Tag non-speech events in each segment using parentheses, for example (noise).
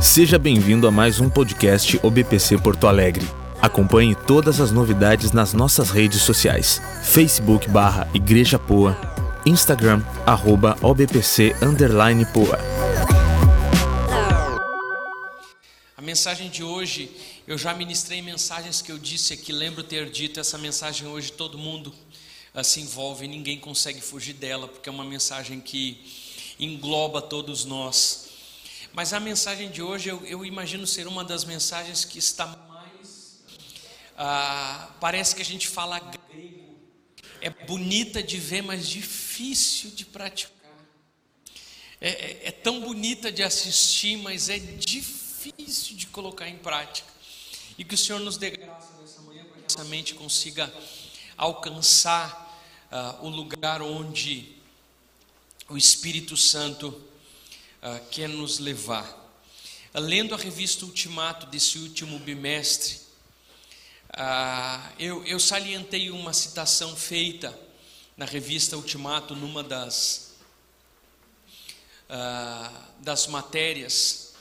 Seja bem-vindo a mais um podcast OBPC Porto Alegre. Acompanhe todas as novidades nas nossas redes sociais: Facebook barra Igreja Poa, Instagram arroba OBPC underline Poa. A mensagem de hoje, eu já ministrei mensagens que eu disse aqui, lembro ter dito essa mensagem hoje todo mundo uh, se envolve, ninguém consegue fugir dela, porque é uma mensagem que engloba todos nós. Mas a mensagem de hoje eu, eu imagino ser uma das mensagens que está mais. Ah, parece que a gente fala grego. É bonita de ver, mas difícil de praticar. É, é, é tão bonita de assistir, mas é difícil de colocar em prática. E que o Senhor nos dê graça nessa manhã para que essa mente consiga alcançar ah, o lugar onde o Espírito Santo uh, quer nos levar. Uh, lendo a revista Ultimato desse último bimestre, uh, eu, eu salientei uma citação feita na revista Ultimato, numa das, das matérias,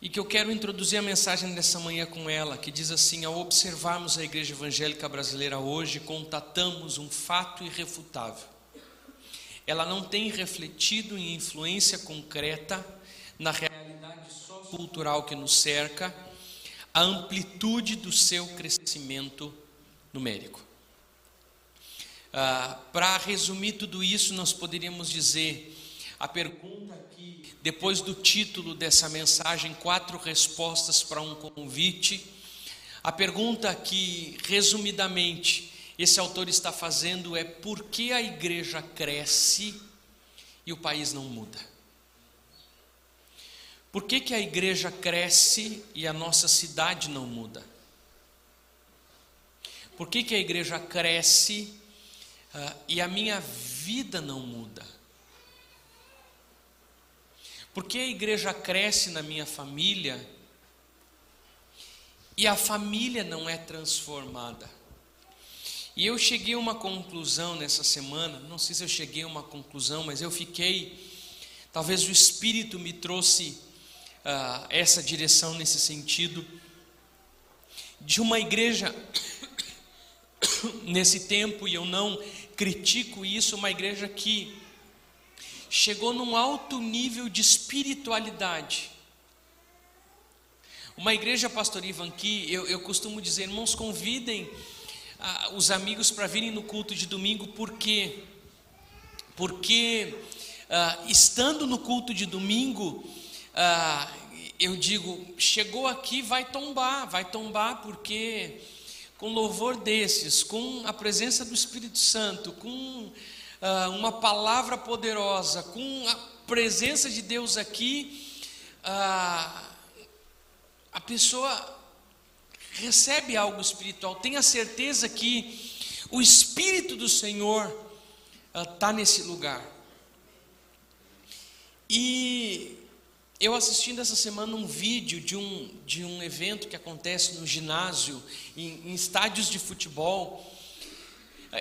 e que eu quero introduzir a mensagem dessa manhã com ela, que diz assim: ao observarmos a igreja evangélica brasileira hoje, contatamos um fato irrefutável ela não tem refletido em influência concreta na realidade sociocultural que nos cerca, a amplitude do seu crescimento numérico. Ah, Para resumir tudo isso, nós poderíamos dizer: a pergunta aqui, depois do título dessa mensagem, quatro respostas para um convite. A pergunta que, resumidamente, esse autor está fazendo é por que a igreja cresce e o país não muda? Por que, que a igreja cresce e a nossa cidade não muda? Por que, que a igreja cresce uh, e a minha vida não muda? Por que a igreja cresce na minha família e a família não é transformada? E eu cheguei a uma conclusão nessa semana, não sei se eu cheguei a uma conclusão, mas eu fiquei, talvez o Espírito me trouxe uh, essa direção nesse sentido, de uma igreja, (coughs) nesse tempo, e eu não critico isso, uma igreja que chegou num alto nível de espiritualidade. Uma igreja, pastor Ivan, que eu, eu costumo dizer, irmãos, convidem ah, os amigos para virem no culto de domingo, por quê? Porque ah, estando no culto de domingo, ah, eu digo, chegou aqui, vai tombar, vai tombar, porque com louvor desses, com a presença do Espírito Santo, com ah, uma palavra poderosa, com a presença de Deus aqui, ah, a pessoa recebe algo espiritual, tenha certeza que o Espírito do Senhor está uh, nesse lugar. E eu assistindo essa semana um vídeo de um, de um evento que acontece no ginásio, em, em estádios de futebol,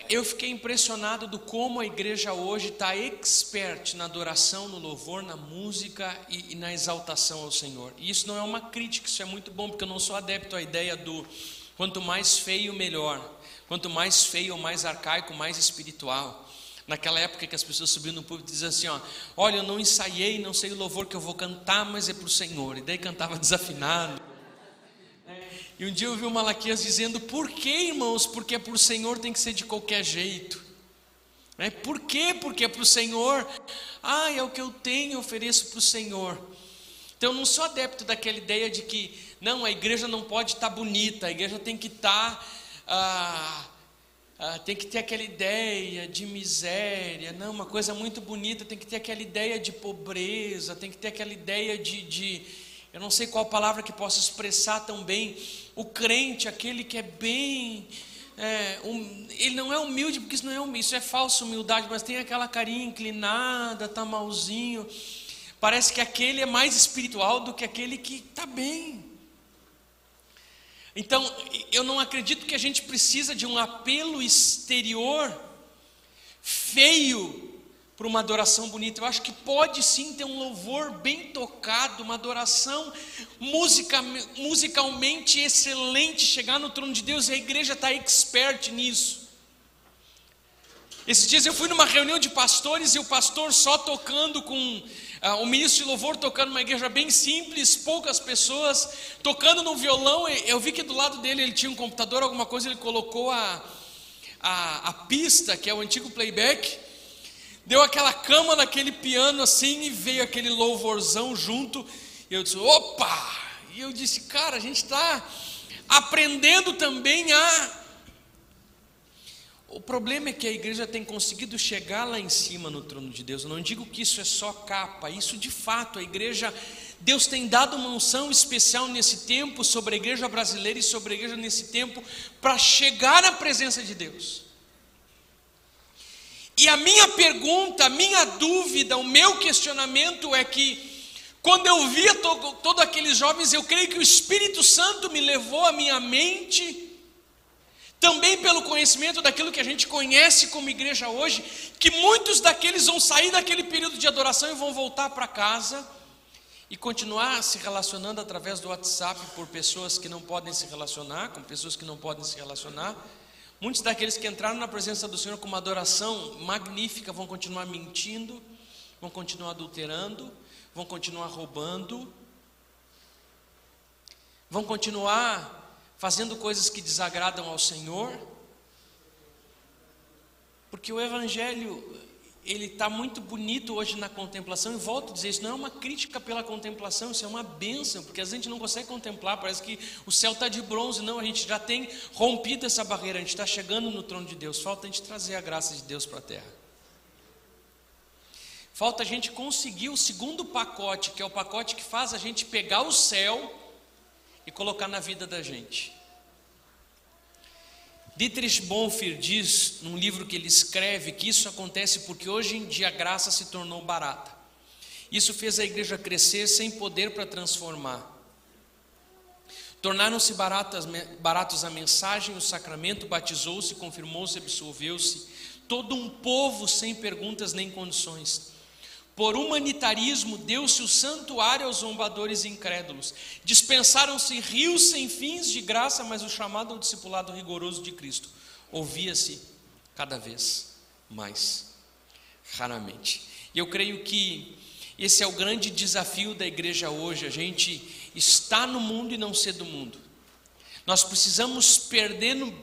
eu fiquei impressionado do como a igreja hoje está expert na adoração, no louvor, na música e, e, na exaltação ao Senhor. E isso não é uma crítica, isso é muito bom, porque eu não sou adepto à ideia do quanto mais feio, melhor. Quanto mais feio, mais arcaico, mais espiritual. Naquela época que as pessoas subiam no púlpito e diziam assim: ó, Olha, eu não ensaiei, não sei o louvor que eu vou cantar, mas é para o Senhor. E daí cantava desafinado e um dia eu vi o Malaquias dizendo: Por que, irmãos? Porque para o Senhor tem que ser de qualquer jeito. É, por quê? Porque é para o Senhor. Ah, é o que eu tenho, ofereço para o Senhor. Então eu não sou adepto daquela ideia de que, não, a igreja não pode estar tá bonita, a igreja tem que estar. Tá, ah, ah, tem que ter aquela ideia de miséria, não, uma coisa muito bonita, tem que ter aquela ideia de pobreza, tem que ter aquela ideia de, de eu não sei qual palavra que possa expressar tão bem o crente, aquele que é bem. É, um, ele não é humilde, porque isso não é humilde, isso é falsa humildade, mas tem aquela carinha inclinada, tá malzinho. Parece que aquele é mais espiritual do que aquele que está bem. Então, eu não acredito que a gente precisa de um apelo exterior feio por uma adoração bonita. Eu acho que pode sim ter um louvor bem tocado, uma adoração musica, musicalmente excelente, chegar no trono de Deus e a igreja está expert nisso. Esses dias eu fui numa reunião de pastores e o pastor só tocando com uh, o ministro de louvor tocando uma igreja bem simples, poucas pessoas, tocando no violão. Eu vi que do lado dele ele tinha um computador, alguma coisa, ele colocou a, a, a pista, que é o antigo playback, deu aquela cama naquele piano assim e veio aquele louvorzão junto. E eu disse: opa! E eu disse: cara, a gente está aprendendo também a o problema é que a igreja tem conseguido chegar lá em cima no trono de Deus. Eu não digo que isso é só capa, isso de fato, a igreja, Deus tem dado uma unção especial nesse tempo sobre a igreja brasileira e sobre a igreja nesse tempo para chegar à presença de Deus. E a minha pergunta, a minha dúvida, o meu questionamento é que, quando eu via todos aqueles jovens, eu creio que o Espírito Santo me levou a minha mente também pelo conhecimento daquilo que a gente conhece como igreja hoje, que muitos daqueles vão sair daquele período de adoração e vão voltar para casa e continuar se relacionando através do WhatsApp por pessoas que não podem se relacionar, com pessoas que não podem se relacionar. Muitos daqueles que entraram na presença do Senhor com uma adoração magnífica vão continuar mentindo, vão continuar adulterando, vão continuar roubando, vão continuar fazendo coisas que desagradam ao Senhor, porque o Evangelho ele está muito bonito hoje na contemplação, e volto a dizer, isso não é uma crítica pela contemplação, isso é uma bênção, porque a gente não consegue contemplar, parece que o céu está de bronze, não, a gente já tem rompido essa barreira, a gente está chegando no trono de Deus, falta a gente trazer a graça de Deus para a terra. Falta a gente conseguir o segundo pacote, que é o pacote que faz a gente pegar o céu e colocar na vida da gente. Dietrich Bonhoeffer diz num livro que ele escreve que isso acontece porque hoje em dia a graça se tornou barata. Isso fez a igreja crescer sem poder para transformar. Tornaram-se baratos a mensagem, o sacramento, batizou-se, confirmou-se, absolveu-se. Todo um povo sem perguntas nem condições. Por humanitarismo, deu-se o santuário aos zombadores incrédulos. Dispensaram-se rios sem fins de graça, mas o chamado ao discipulado rigoroso de Cristo ouvia-se cada vez mais raramente. E eu creio que esse é o grande desafio da igreja hoje, a gente está no mundo e não ser do mundo. Nós precisamos perder no,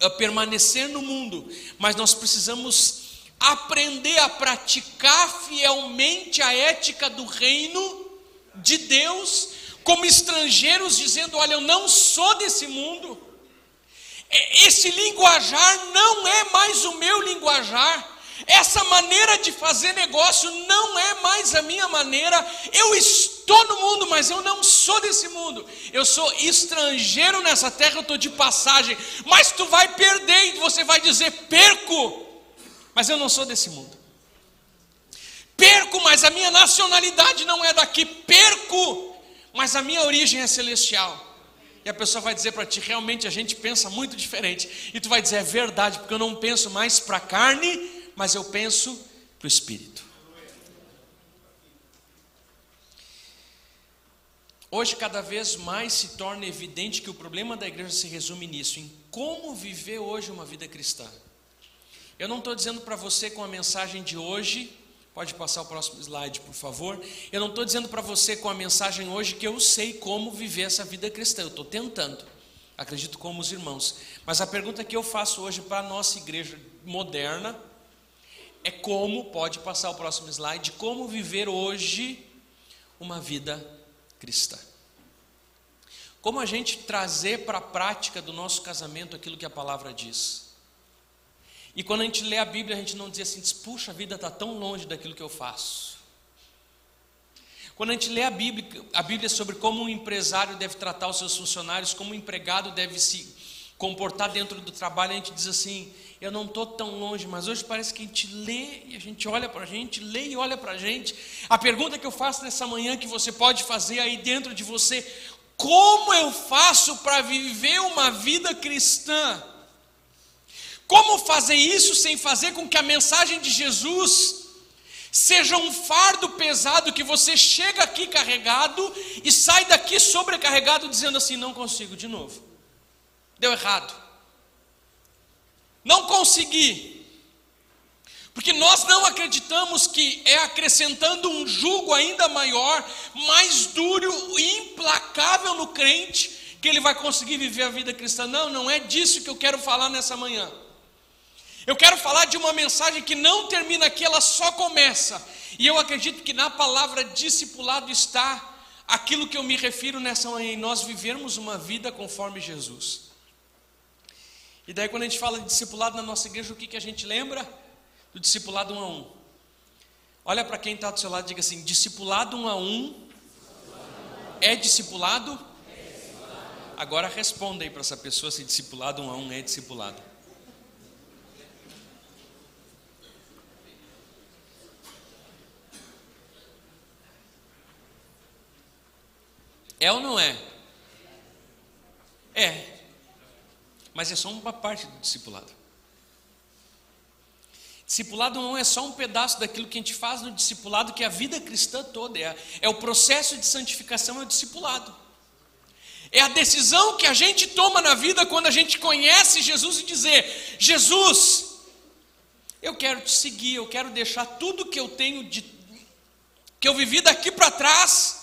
eh, permanecer no mundo, mas nós precisamos aprender a praticar fielmente a ética do reino de Deus, como estrangeiros, dizendo: Olha, eu não sou desse mundo, esse linguajar não é mais o meu linguajar. Essa maneira de fazer negócio não é mais a minha maneira. Eu estou no mundo, mas eu não sou desse mundo. Eu sou estrangeiro nessa terra, eu estou de passagem. Mas tu vai perder e você vai dizer: perco mas eu não sou desse mundo. Perco, mas a minha nacionalidade não é daqui. Perco, mas a minha origem é celestial. E a pessoa vai dizer para ti: realmente a gente pensa muito diferente. E tu vai dizer: é verdade, porque eu não penso mais para a carne, mas eu penso para o espírito. Hoje, cada vez mais se torna evidente que o problema da igreja se resume nisso, em como viver hoje uma vida cristã. Eu não estou dizendo para você com a mensagem de hoje, pode passar o próximo slide, por favor. Eu não estou dizendo para você com a mensagem hoje que eu sei como viver essa vida cristã, eu estou tentando, acredito como os irmãos. Mas a pergunta que eu faço hoje para a nossa igreja moderna é como, pode passar o próximo slide, como viver hoje uma vida cristã. Como a gente trazer para a prática do nosso casamento aquilo que a palavra diz. E quando a gente lê a Bíblia, a gente não diz assim, puxa, a vida está tão longe daquilo que eu faço. Quando a gente lê a Bíblia, a Bíblia sobre como um empresário deve tratar os seus funcionários, como um empregado deve se comportar dentro do trabalho, a gente diz assim, eu não estou tão longe, mas hoje parece que a gente lê e a gente olha para a gente, lê e olha para a gente. A pergunta que eu faço nessa manhã, que você pode fazer aí dentro de você, como eu faço para viver uma vida cristã? Como fazer isso sem fazer com que a mensagem de Jesus seja um fardo pesado que você chega aqui carregado e sai daqui sobrecarregado dizendo assim: não consigo de novo. Deu errado. Não consegui. Porque nós não acreditamos que é acrescentando um jugo ainda maior, mais duro e implacável no crente, que ele vai conseguir viver a vida cristã. Não, não é disso que eu quero falar nessa manhã. Eu quero falar de uma mensagem que não termina aqui, ela só começa. E eu acredito que na palavra discipulado está aquilo que eu me refiro nessa manhã, em nós vivermos uma vida conforme Jesus. E daí, quando a gente fala de discipulado na nossa igreja, o que, que a gente lembra? Do discipulado um a um. Olha para quem está do seu lado e diga assim: discipulado um a um é discipulado? Agora responda aí para essa pessoa se discipulado um a um é discipulado. É ou não é? É. Mas é só uma parte do discipulado. Discipulado não é só um pedaço daquilo que a gente faz no discipulado, que a vida cristã toda é, é o processo de santificação, é o discipulado. É a decisão que a gente toma na vida quando a gente conhece Jesus e dizer: Jesus, eu quero te seguir, eu quero deixar tudo que eu tenho de que eu vivi daqui para trás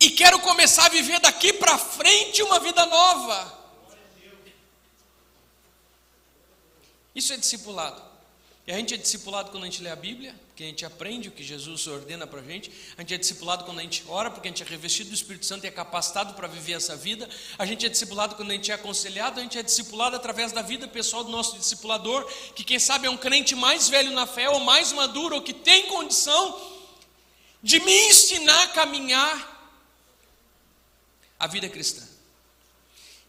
e quero começar a viver daqui para frente uma vida nova. Isso é discipulado. E a gente é discipulado quando a gente lê a Bíblia, porque a gente aprende o que Jesus ordena para a gente. A gente é discipulado quando a gente ora, porque a gente é revestido do Espírito Santo e é capacitado para viver essa vida. A gente é discipulado quando a gente é aconselhado. A gente é discipulado através da vida pessoal do nosso discipulador, que quem sabe é um crente mais velho na fé, ou mais maduro, ou que tem condição de me ensinar a caminhar a vida cristã.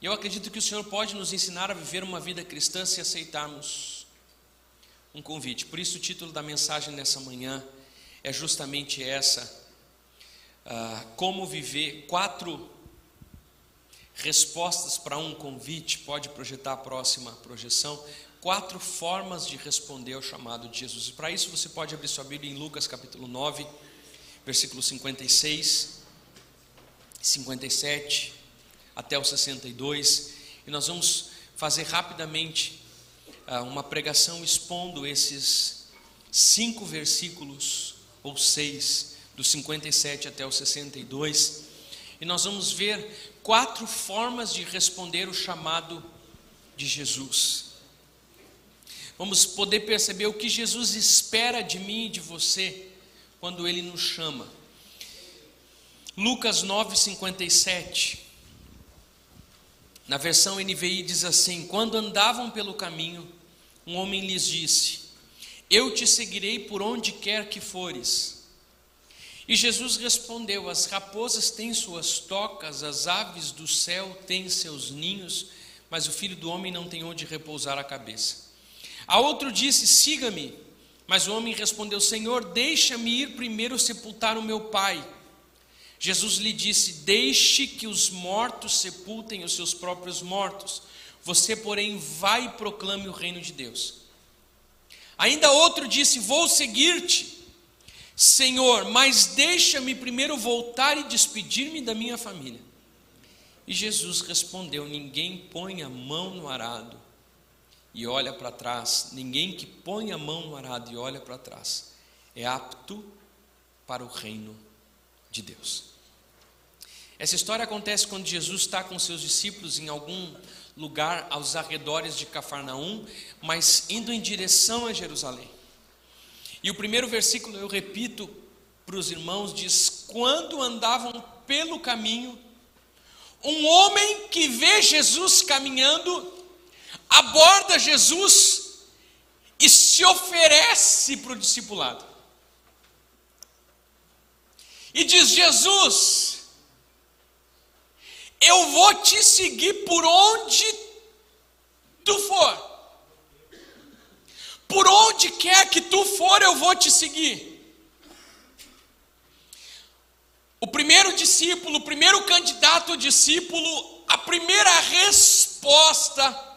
E eu acredito que o Senhor pode nos ensinar a viver uma vida cristã se aceitarmos um convite. Por isso, o título da mensagem nessa manhã é justamente essa: uh, Como viver quatro respostas para um convite. Pode projetar a próxima projeção. Quatro formas de responder ao chamado de Jesus. E para isso, você pode abrir sua Bíblia em Lucas capítulo 9, versículo 56. 57 até o 62, e nós vamos fazer rapidamente uh, uma pregação expondo esses cinco versículos, ou seis, do 57 até o 62, e nós vamos ver quatro formas de responder o chamado de Jesus. Vamos poder perceber o que Jesus espera de mim e de você quando Ele nos chama. Lucas 9,57. Na versão NVI diz assim: Quando andavam pelo caminho, um homem lhes disse: Eu te seguirei por onde quer que fores. E Jesus respondeu: As raposas têm suas tocas, as aves do céu têm seus ninhos, mas o filho do homem não tem onde repousar a cabeça. A outro disse: Siga-me. Mas o homem respondeu: Senhor, deixa-me ir primeiro sepultar o meu pai. Jesus lhe disse: Deixe que os mortos sepultem os seus próprios mortos. Você, porém, vai e proclame o reino de Deus. Ainda outro disse: Vou seguir-te, Senhor, mas deixa-me primeiro voltar e despedir-me da minha família. E Jesus respondeu: Ninguém põe a mão no arado e olha para trás, ninguém que põe a mão no arado e olha para trás é apto para o reino de Deus. Essa história acontece quando Jesus está com seus discípulos em algum lugar aos arredores de Cafarnaum, mas indo em direção a Jerusalém. E o primeiro versículo, eu repito para os irmãos, diz: Quando andavam pelo caminho, um homem que vê Jesus caminhando, aborda Jesus e se oferece para o discipulado. E diz: Jesus, eu vou te seguir por onde tu for. Por onde quer que tu for, eu vou te seguir. O primeiro discípulo, o primeiro candidato discípulo, a primeira resposta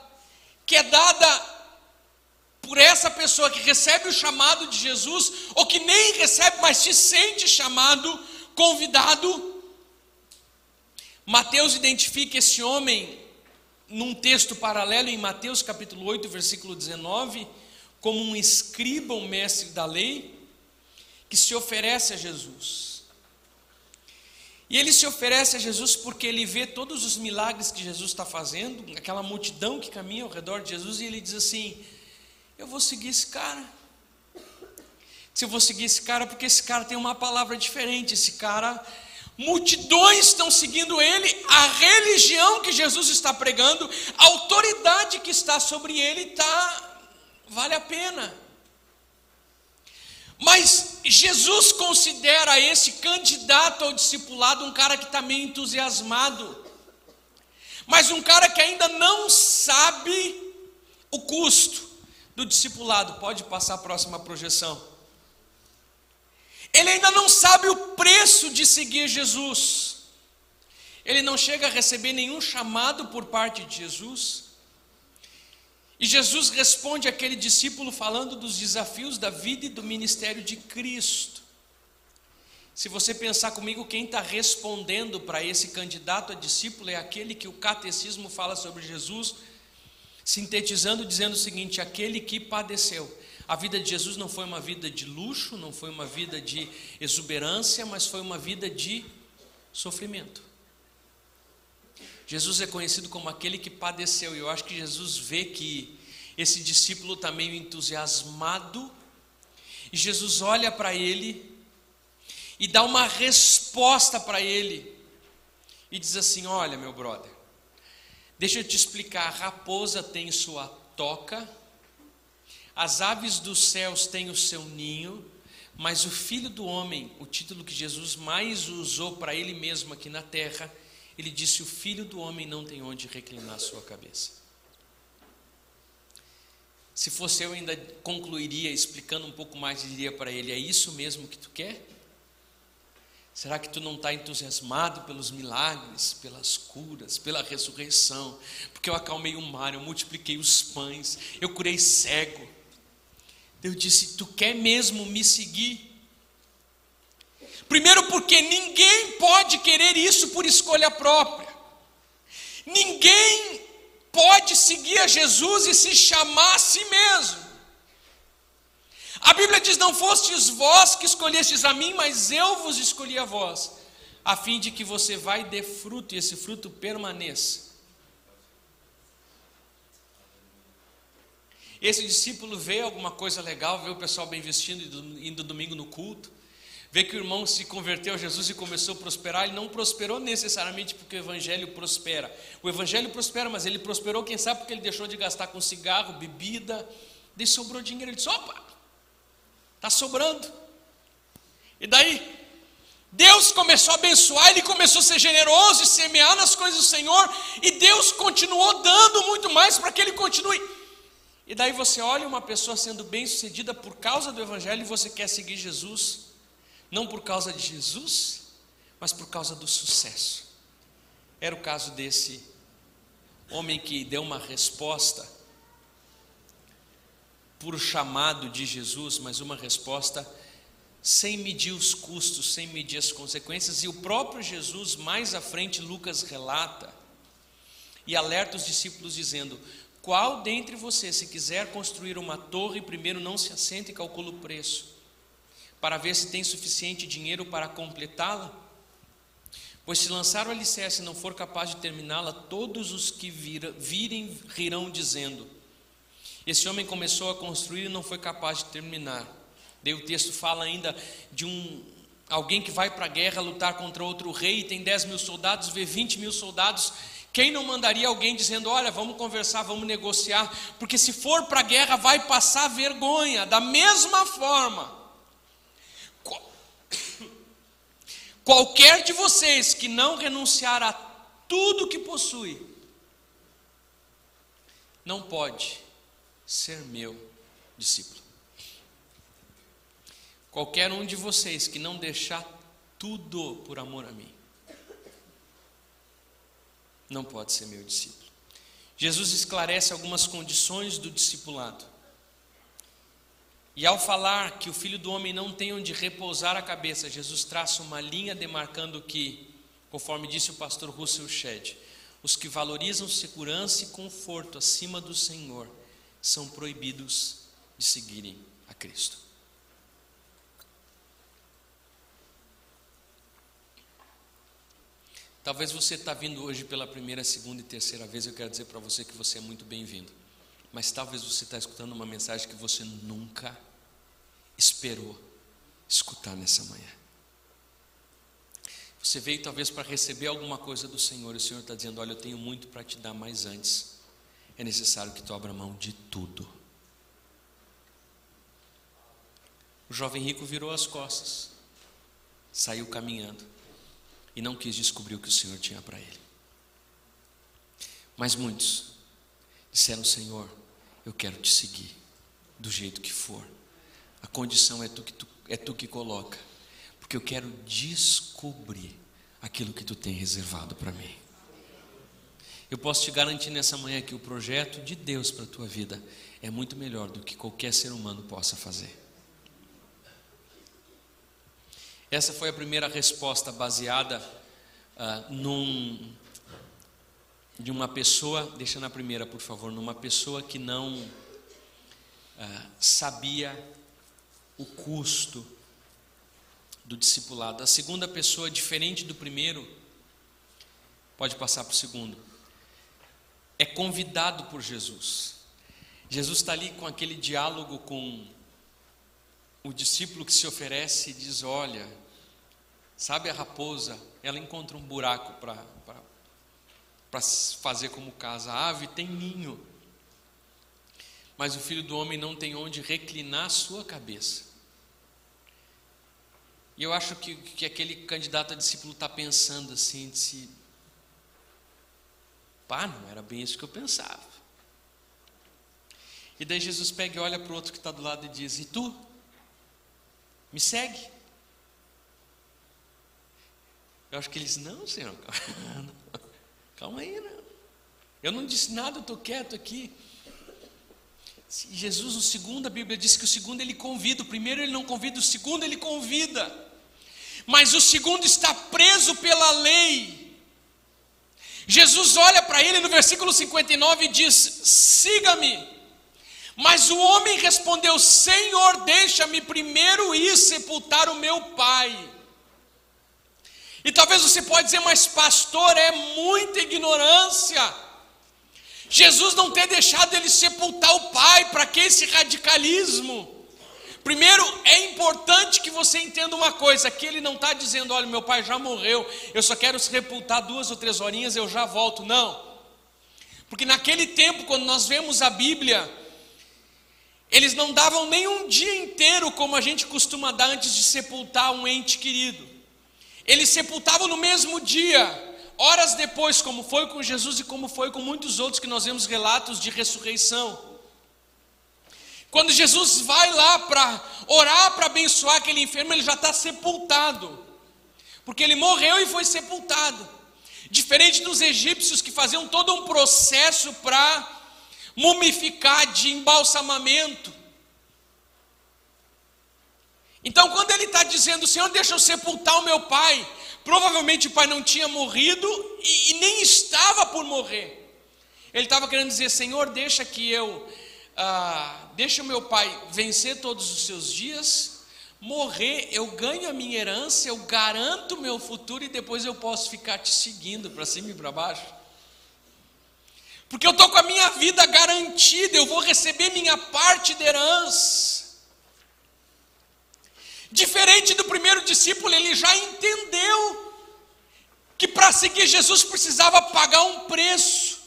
que é dada por essa pessoa que recebe o chamado de Jesus, ou que nem recebe, mas se sente chamado, convidado. Mateus identifica esse homem num texto paralelo em Mateus capítulo 8, versículo 19, como um escriba, um mestre da lei, que se oferece a Jesus. E ele se oferece a Jesus porque ele vê todos os milagres que Jesus está fazendo, aquela multidão que caminha ao redor de Jesus, e ele diz assim: Eu vou seguir esse cara. Se eu vou seguir esse cara, porque esse cara tem uma palavra diferente, esse cara multidões estão seguindo ele, a religião que Jesus está pregando, a autoridade que está sobre ele está vale a pena. Mas Jesus considera esse candidato ao discipulado um cara que está meio entusiasmado, mas um cara que ainda não sabe o custo do discipulado. Pode passar a próxima projeção. Ele ainda não sabe o preço de seguir Jesus. Ele não chega a receber nenhum chamado por parte de Jesus. E Jesus responde àquele discípulo falando dos desafios da vida e do ministério de Cristo. Se você pensar comigo, quem está respondendo para esse candidato a discípulo é aquele que o catecismo fala sobre Jesus, sintetizando, dizendo o seguinte: aquele que padeceu. A vida de Jesus não foi uma vida de luxo, não foi uma vida de exuberância, mas foi uma vida de sofrimento. Jesus é conhecido como aquele que padeceu, e eu acho que Jesus vê que esse discípulo está meio entusiasmado, e Jesus olha para ele e dá uma resposta para ele, e diz assim: Olha, meu brother, deixa eu te explicar, a raposa tem sua toca, as aves dos céus têm o seu ninho, mas o filho do homem, o título que Jesus mais usou para ele mesmo aqui na terra, ele disse: O filho do homem não tem onde reclinar sua cabeça. Se fosse eu, ainda concluiria explicando um pouco mais e diria para ele: É isso mesmo que tu quer? Será que tu não está entusiasmado pelos milagres, pelas curas, pela ressurreição? Porque eu acalmei o mar, eu multipliquei os pães, eu curei cego, eu disse: Tu quer mesmo me seguir? Primeiro, porque ninguém pode querer isso por escolha própria. Ninguém pode seguir a Jesus e se chamar a si mesmo. A Bíblia diz: Não fostes vós que escolhestes a mim, mas eu vos escolhi a vós, a fim de que você vai e dê fruto e esse fruto permaneça. Esse discípulo vê alguma coisa legal, vê o pessoal bem vestido indo domingo no culto, vê que o irmão se converteu a Jesus e começou a prosperar. Ele não prosperou necessariamente porque o evangelho prospera. O evangelho prospera, mas ele prosperou, quem sabe, porque ele deixou de gastar com cigarro, bebida, daí sobrou dinheiro. Ele disse: opa, está sobrando. E daí, Deus começou a abençoar, ele começou a ser generoso e semear nas coisas do Senhor, e Deus continuou dando muito mais para que ele continue. E daí você olha uma pessoa sendo bem-sucedida por causa do Evangelho e você quer seguir Jesus, não por causa de Jesus, mas por causa do sucesso. Era o caso desse homem que deu uma resposta por chamado de Jesus, mas uma resposta sem medir os custos, sem medir as consequências, e o próprio Jesus, mais à frente, Lucas relata e alerta os discípulos, dizendo: qual dentre vocês, se quiser construir uma torre, primeiro não se assenta e calcula o preço, para ver se tem suficiente dinheiro para completá-la? Pois se lançar o alicerce e não for capaz de terminá-la, todos os que vira, virem rirão dizendo: Esse homem começou a construir e não foi capaz de terminar. Daí o texto fala ainda de um alguém que vai para a guerra lutar contra outro rei tem 10 mil soldados, vê 20 mil soldados quem não mandaria alguém dizendo: Olha, vamos conversar, vamos negociar, porque se for para a guerra vai passar vergonha. Da mesma forma, (coughs) qualquer de vocês que não renunciar a tudo que possui, não pode ser meu discípulo. Qualquer um de vocês que não deixar tudo por amor a mim, não pode ser meu discípulo. Jesus esclarece algumas condições do discipulado. E ao falar que o filho do homem não tem onde repousar a cabeça, Jesus traça uma linha demarcando que, conforme disse o pastor Russell Shedd, os que valorizam segurança e conforto acima do Senhor são proibidos de seguirem a Cristo. Talvez você está vindo hoje pela primeira, segunda e terceira vez, eu quero dizer para você que você é muito bem-vindo. Mas talvez você está escutando uma mensagem que você nunca esperou escutar nessa manhã. Você veio talvez para receber alguma coisa do Senhor, e o Senhor está dizendo: Olha, eu tenho muito para te dar, mas antes é necessário que tu abra mão de tudo. O jovem rico virou as costas, saiu caminhando e não quis descobrir o que o Senhor tinha para ele. Mas muitos disseram: Senhor, eu quero te seguir do jeito que for. A condição é tu que, tu, é tu que coloca, porque eu quero descobrir aquilo que tu tem reservado para mim. Eu posso te garantir nessa manhã que o projeto de Deus para a tua vida é muito melhor do que qualquer ser humano possa fazer. Essa foi a primeira resposta baseada uh, num, de uma pessoa, deixa na primeira, por favor, numa pessoa que não uh, sabia o custo do discipulado. A segunda pessoa, diferente do primeiro, pode passar para o segundo, é convidado por Jesus. Jesus está ali com aquele diálogo com o discípulo que se oferece e diz: Olha, sabe a raposa? Ela encontra um buraco para fazer como casa. A ave tem ninho, mas o filho do homem não tem onde reclinar sua cabeça. E eu acho que, que aquele candidato a discípulo está pensando assim: de se, pá, não era bem isso que eu pensava. E daí Jesus pega e olha para o outro que está do lado e diz: E tu? Me segue. Eu acho que eles, não, Senhor, calma (laughs) aí, não. Eu não disse nada, estou quieto aqui. Jesus, o segundo, a Bíblia diz que o segundo ele convida, o primeiro ele não convida, o segundo ele convida. Mas o segundo está preso pela lei. Jesus olha para ele no versículo 59 e diz: Siga-me. Mas o homem respondeu: Senhor, deixa-me primeiro ir sepultar o meu pai. E talvez você pode dizer, mas pastor, é muita ignorância. Jesus não ter deixado ele sepultar o pai, para que esse radicalismo? Primeiro, é importante que você entenda uma coisa: que ele não está dizendo, olha, meu pai já morreu, eu só quero sepultar duas ou três horinhas, eu já volto. Não. Porque naquele tempo, quando nós vemos a Bíblia, eles não davam nem um dia inteiro como a gente costuma dar antes de sepultar um ente querido. Eles sepultavam no mesmo dia, horas depois, como foi com Jesus e como foi com muitos outros que nós vemos relatos de ressurreição. Quando Jesus vai lá para orar, para abençoar aquele enfermo, ele já está sepultado, porque ele morreu e foi sepultado. Diferente dos egípcios que faziam todo um processo para mumificar de embalsamamento. Então, quando ele está dizendo, Senhor, deixa eu sepultar o meu pai, provavelmente o pai não tinha morrido e, e nem estava por morrer. Ele estava querendo dizer, Senhor, deixa que eu, ah, deixa o meu pai vencer todos os seus dias, morrer, eu ganho a minha herança, eu garanto o meu futuro e depois eu posso ficar te seguindo para cima e para baixo. Porque eu estou com a minha vida garantida, eu vou receber minha parte de herança. Diferente do primeiro discípulo, ele já entendeu que para seguir Jesus precisava pagar um preço.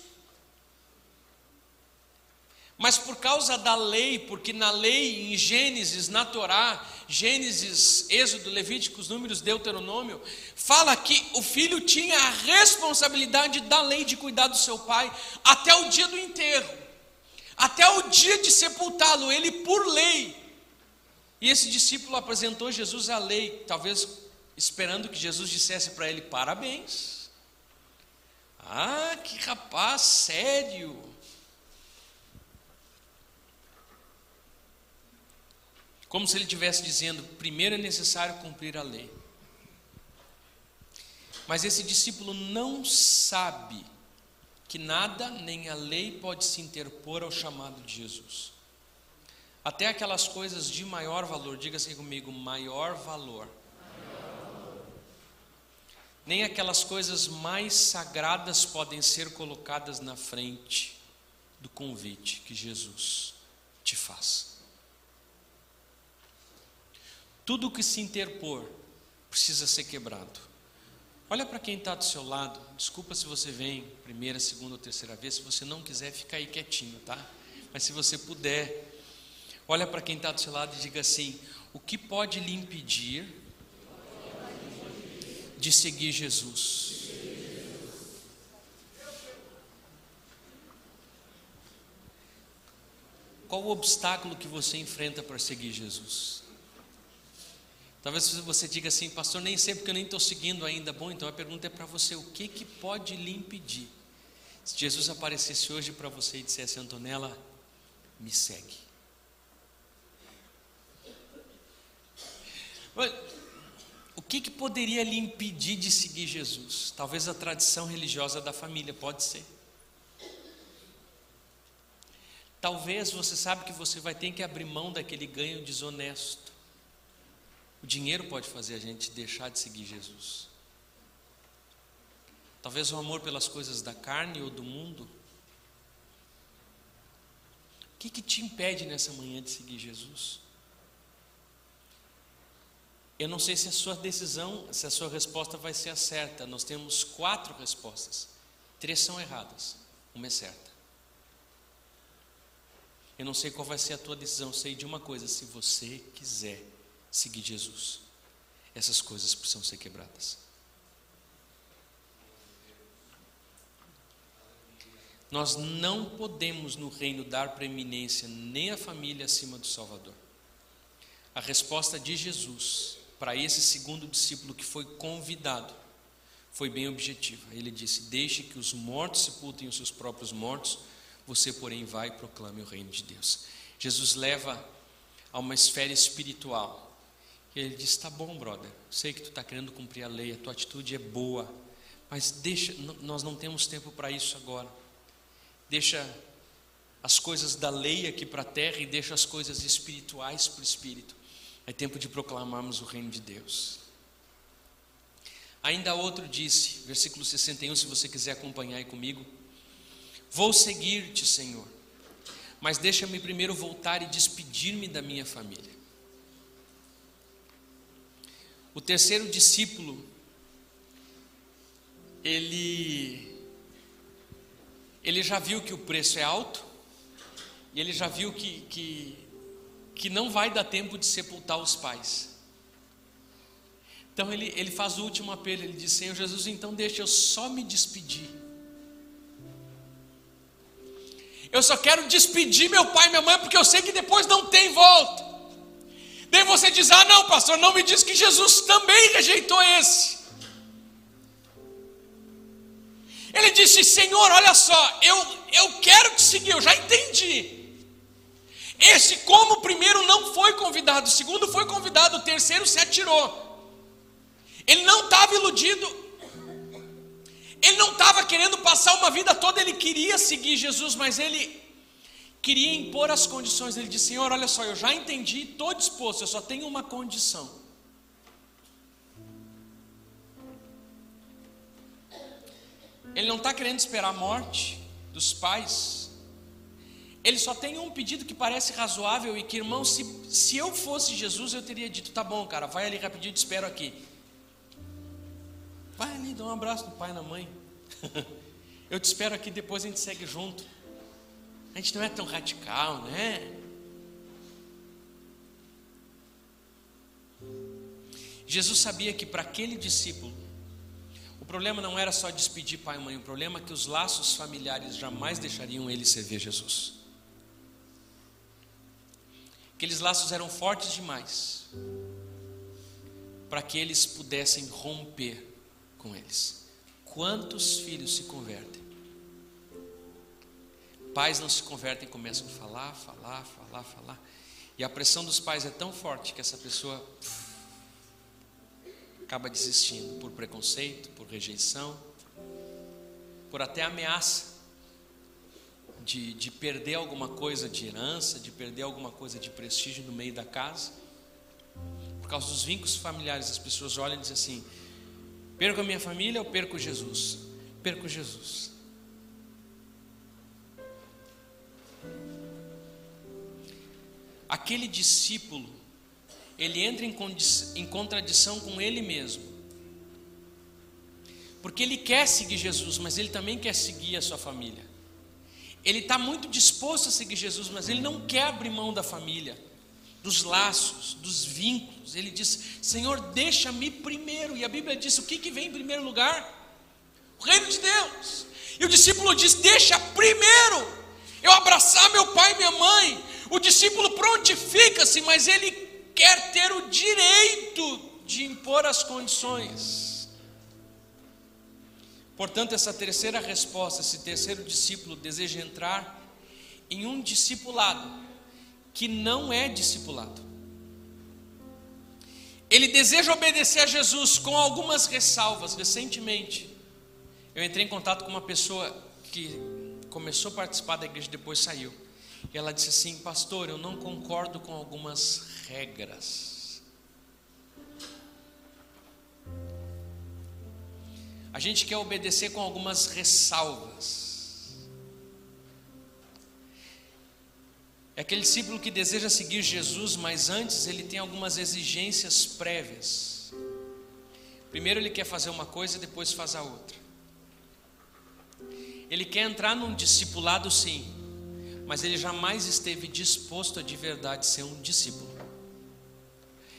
Mas por causa da lei, porque na lei, em Gênesis, na Torá, Gênesis, Êxodo, Levíticos, Números, Deuteronômio, fala que o filho tinha a responsabilidade da lei de cuidar do seu pai até o dia do enterro, até o dia de sepultá-lo, ele por lei e esse discípulo apresentou Jesus a lei, talvez esperando que Jesus dissesse para ele: parabéns. Ah, que rapaz sério. Como se ele estivesse dizendo: primeiro é necessário cumprir a lei. Mas esse discípulo não sabe que nada nem a lei pode se interpor ao chamado de Jesus. Até aquelas coisas de maior valor, diga assim comigo, maior valor. Nem aquelas coisas mais sagradas podem ser colocadas na frente do convite que Jesus te faz. Tudo que se interpor precisa ser quebrado. Olha para quem está do seu lado. Desculpa se você vem primeira, segunda ou terceira vez. Se você não quiser, fica aí quietinho, tá? Mas se você puder, olha para quem está do seu lado e diga assim: o que pode lhe impedir de seguir Jesus? Qual o obstáculo que você enfrenta para seguir Jesus? Talvez você diga assim, pastor, nem sei porque eu nem estou seguindo ainda. Bom, então a pergunta é para você: o que, que pode lhe impedir? Se Jesus aparecesse hoje para você e dissesse, Antonella, me segue. O que, que poderia lhe impedir de seguir Jesus? Talvez a tradição religiosa da família, pode ser. Talvez você sabe que você vai ter que abrir mão daquele ganho desonesto. O dinheiro pode fazer a gente deixar de seguir Jesus. Talvez o amor pelas coisas da carne ou do mundo. O que, que te impede nessa manhã de seguir Jesus? Eu não sei se a sua decisão, se a sua resposta vai ser a certa. Nós temos quatro respostas. Três são erradas, uma é certa. Eu não sei qual vai ser a tua decisão, sei de uma coisa: se você quiser seguir Jesus, essas coisas precisam ser quebradas. Nós não podemos no reino dar preeminência nem à família acima do Salvador. A resposta de Jesus para esse segundo discípulo que foi convidado foi bem objetiva. Ele disse: Deixe que os mortos sepultem os seus próprios mortos, você, porém, vai e proclame o reino de Deus. Jesus leva a uma esfera espiritual e ele disse: Tá bom, brother, sei que tu está querendo cumprir a lei, a tua atitude é boa, mas deixa, nós não temos tempo para isso agora. Deixa as coisas da lei aqui para a terra e deixa as coisas espirituais para o espírito. É tempo de proclamarmos o reino de Deus. Ainda outro disse, versículo 61, se você quiser acompanhar aí comigo: Vou seguir-te, Senhor, mas deixa-me primeiro voltar e despedir-me da minha família. O terceiro discípulo, ele, ele já viu que o preço é alto, e ele já viu que, que, que não vai dar tempo de sepultar os pais. Então ele, ele faz o último apelo, ele diz, Senhor Jesus, então deixa eu só me despedir. Eu só quero despedir meu pai e minha mãe, porque eu sei que depois não tem volta. Daí você diz: Ah, não, pastor, não me diz que Jesus também rejeitou esse. Ele disse: Senhor, olha só, eu, eu quero te seguir, eu já entendi. Esse, como o primeiro não foi convidado, o segundo foi convidado, o terceiro se atirou. Ele não estava iludido, ele não estava querendo passar uma vida toda, ele queria seguir Jesus, mas ele queria impor as condições. Ele disse: Senhor, olha só, eu já entendi, estou disposto, eu só tenho uma condição. Ele não está querendo esperar a morte dos pais. Ele só tem um pedido que parece razoável e que, irmão, se, se eu fosse Jesus, eu teria dito: tá bom, cara, vai ali rapidinho, te espero aqui. Vai ali, dá um abraço no pai e na mãe. (laughs) eu te espero aqui, depois a gente segue junto. A gente não é tão radical, né? Jesus sabia que para aquele discípulo, o problema não era só despedir pai e mãe, o problema é que os laços familiares jamais deixariam ele servir Jesus. Aqueles laços eram fortes demais para que eles pudessem romper com eles. Quantos filhos se convertem? Pais não se convertem, começam a falar, falar, falar, falar. E a pressão dos pais é tão forte que essa pessoa acaba desistindo por preconceito, por rejeição, por até ameaça de, de perder alguma coisa de herança, de perder alguma coisa de prestígio no meio da casa. Por causa dos vínculos familiares, as pessoas olham e dizem assim: perco a minha família ou perco Jesus? Perco Jesus. Aquele discípulo, ele entra em, em contradição com ele mesmo. Porque ele quer seguir Jesus, mas ele também quer seguir a sua família. Ele está muito disposto a seguir Jesus, mas ele não quer abrir mão da família, dos laços, dos vínculos. Ele diz: Senhor, deixa-me primeiro. E a Bíblia diz: o que, que vem em primeiro lugar? O reino de Deus. E o discípulo diz: Deixa primeiro eu abraçar meu pai e minha mãe. O discípulo prontifica-se, mas ele quer ter o direito de impor as condições. Portanto, essa terceira resposta, esse terceiro discípulo deseja entrar em um discipulado que não é discipulado. Ele deseja obedecer a Jesus com algumas ressalvas. Recentemente, eu entrei em contato com uma pessoa que começou a participar da igreja e depois saiu. E ela disse assim: Pastor, eu não concordo com algumas regras. A gente quer obedecer com algumas ressalvas. É aquele discípulo que deseja seguir Jesus, mas antes ele tem algumas exigências prévias. Primeiro ele quer fazer uma coisa, depois faz a outra. Ele quer entrar num discipulado, sim, mas ele jamais esteve disposto a de verdade ser um discípulo.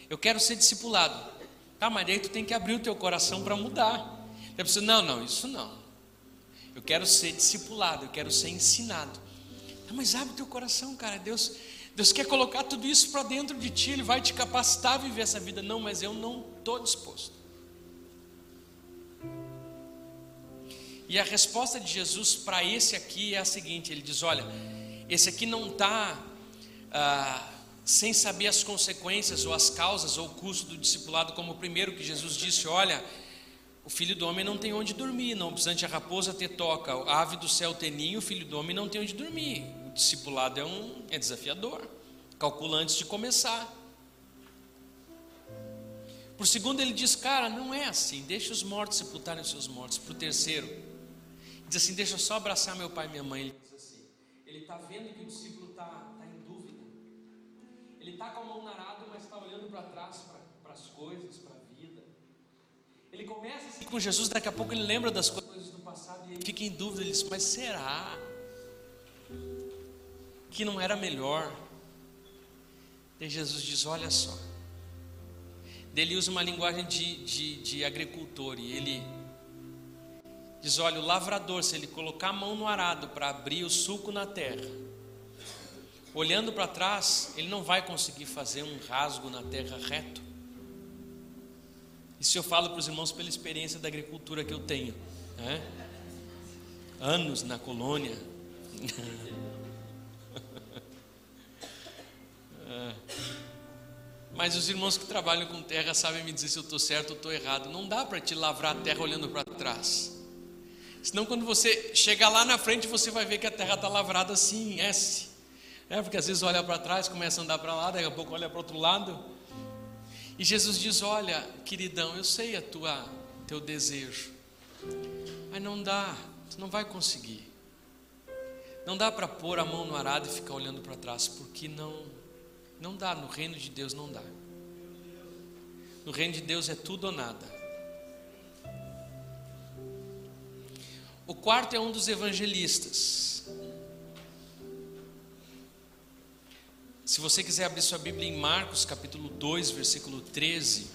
Eu quero ser discipulado. Tá, mas aí tu tem que abrir o teu coração para mudar. Eu preciso, não, não, isso não. Eu quero ser discipulado, eu quero ser ensinado. Tá, mas abre teu coração, cara. Deus, Deus quer colocar tudo isso para dentro de ti, Ele vai te capacitar a viver essa vida. Não, mas eu não estou disposto. E a resposta de Jesus para esse aqui é a seguinte: Ele diz: Olha, esse aqui não está ah, sem saber as consequências ou as causas ou o custo do discipulado, como o primeiro que Jesus disse: Olha, o filho do homem não tem onde dormir, não obstante a raposa ter toca, a ave do céu ter ninho, o filho do homem não tem onde dormir. O discipulado é, um, é desafiador, calcula antes de começar. Por segundo, ele diz: Cara, não é assim, deixa os mortos sepultarem os seus mortos. Para o terceiro, diz assim: Deixa eu só abraçar meu pai e minha mãe. Ele diz assim: Ele está vendo que o discípulo está tá em dúvida. Ele está com a mão na arado, mas está olhando para trás, para as coisas, para a vida. Ele começa assim com Jesus, daqui a pouco ele lembra das coisas do passado e ele fica em dúvida. Ele diz: Mas será que não era melhor? E Jesus diz: Olha só. Ele usa uma linguagem de, de, de agricultor e ele Diz: olha, o lavrador, se ele colocar a mão no arado para abrir o suco na terra, olhando para trás, ele não vai conseguir fazer um rasgo na terra reto. Isso eu falo para os irmãos pela experiência da agricultura que eu tenho, né? anos na colônia. (laughs) É. Mas os irmãos que trabalham com terra sabem me dizer se eu estou certo ou estou errado. Não dá para te lavrar a terra olhando para trás. Senão, quando você chegar lá na frente, você vai ver que a terra está lavrada assim, S. É, porque às vezes olha para trás, começa a andar para lá, daqui a pouco olha para outro lado. E Jesus diz: Olha, queridão, eu sei a tua teu desejo, mas não dá, você não vai conseguir. Não dá para pôr a mão no arado e ficar olhando para trás, porque não, não dá. No reino de Deus não dá. No reino de Deus é tudo ou nada. O quarto é um dos evangelistas. Se você quiser abrir sua Bíblia em Marcos, capítulo 2, versículo 13.